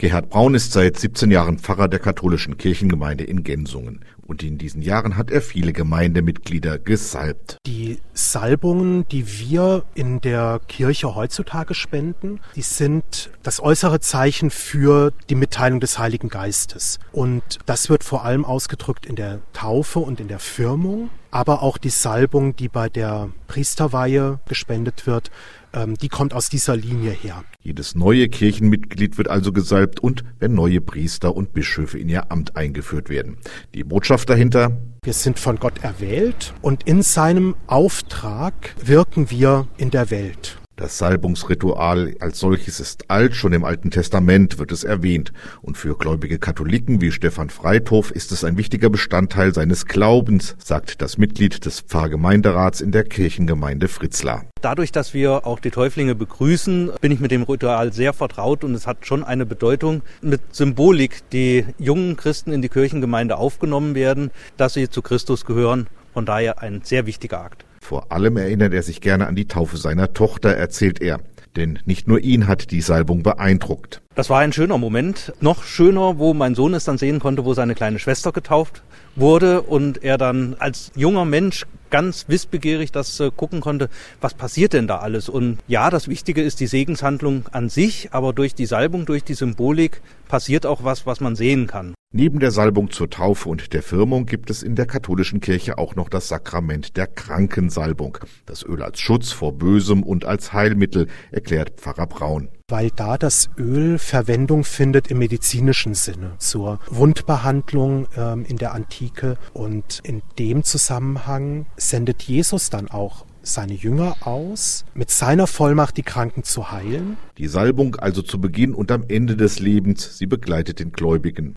Gerhard Braun ist seit 17 Jahren Pfarrer der katholischen Kirchengemeinde in Gensungen. Und in diesen Jahren hat er viele Gemeindemitglieder gesalbt. Die Salbungen, die wir in der Kirche heutzutage spenden, die sind das äußere Zeichen für die Mitteilung des Heiligen Geistes. Und das wird vor allem ausgedrückt in der Taufe und in der Firmung aber auch die Salbung, die bei der Priesterweihe gespendet wird, ähm, die kommt aus dieser Linie her. Jedes neue Kirchenmitglied wird also gesalbt und wenn neue Priester und Bischöfe in ihr Amt eingeführt werden. Die Botschaft dahinter? Wir sind von Gott erwählt und in seinem Auftrag wirken wir in der Welt. Das Salbungsritual als solches ist alt, schon im Alten Testament wird es erwähnt. Und für gläubige Katholiken wie Stefan Freithof ist es ein wichtiger Bestandteil seines Glaubens, sagt das Mitglied des Pfarrgemeinderats in der Kirchengemeinde Fritzlar. Dadurch, dass wir auch die Täuflinge begrüßen, bin ich mit dem Ritual sehr vertraut und es hat schon eine Bedeutung mit Symbolik, die jungen Christen in die Kirchengemeinde aufgenommen werden, dass sie zu Christus gehören. Von daher ein sehr wichtiger Akt. Vor allem erinnert er sich gerne an die Taufe seiner Tochter, erzählt er. Denn nicht nur ihn hat die Salbung beeindruckt. Das war ein schöner Moment. Noch schöner, wo mein Sohn es dann sehen konnte, wo seine kleine Schwester getauft wurde und er dann als junger Mensch ganz wissbegierig das äh, gucken konnte, was passiert denn da alles. Und ja, das Wichtige ist die Segenshandlung an sich, aber durch die Salbung, durch die Symbolik passiert auch was, was man sehen kann. Neben der Salbung zur Taufe und der Firmung gibt es in der katholischen Kirche auch noch das Sakrament der Krankensalbung. Das Öl als Schutz vor Bösem und als Heilmittel, erklärt Pfarrer Braun. Weil da das Öl Verwendung findet im medizinischen Sinne zur Wundbehandlung ähm, in der Antike. Und in dem Zusammenhang sendet Jesus dann auch seine Jünger aus, mit seiner Vollmacht die Kranken zu heilen. Die Salbung also zu Beginn und am Ende des Lebens, sie begleitet den Gläubigen.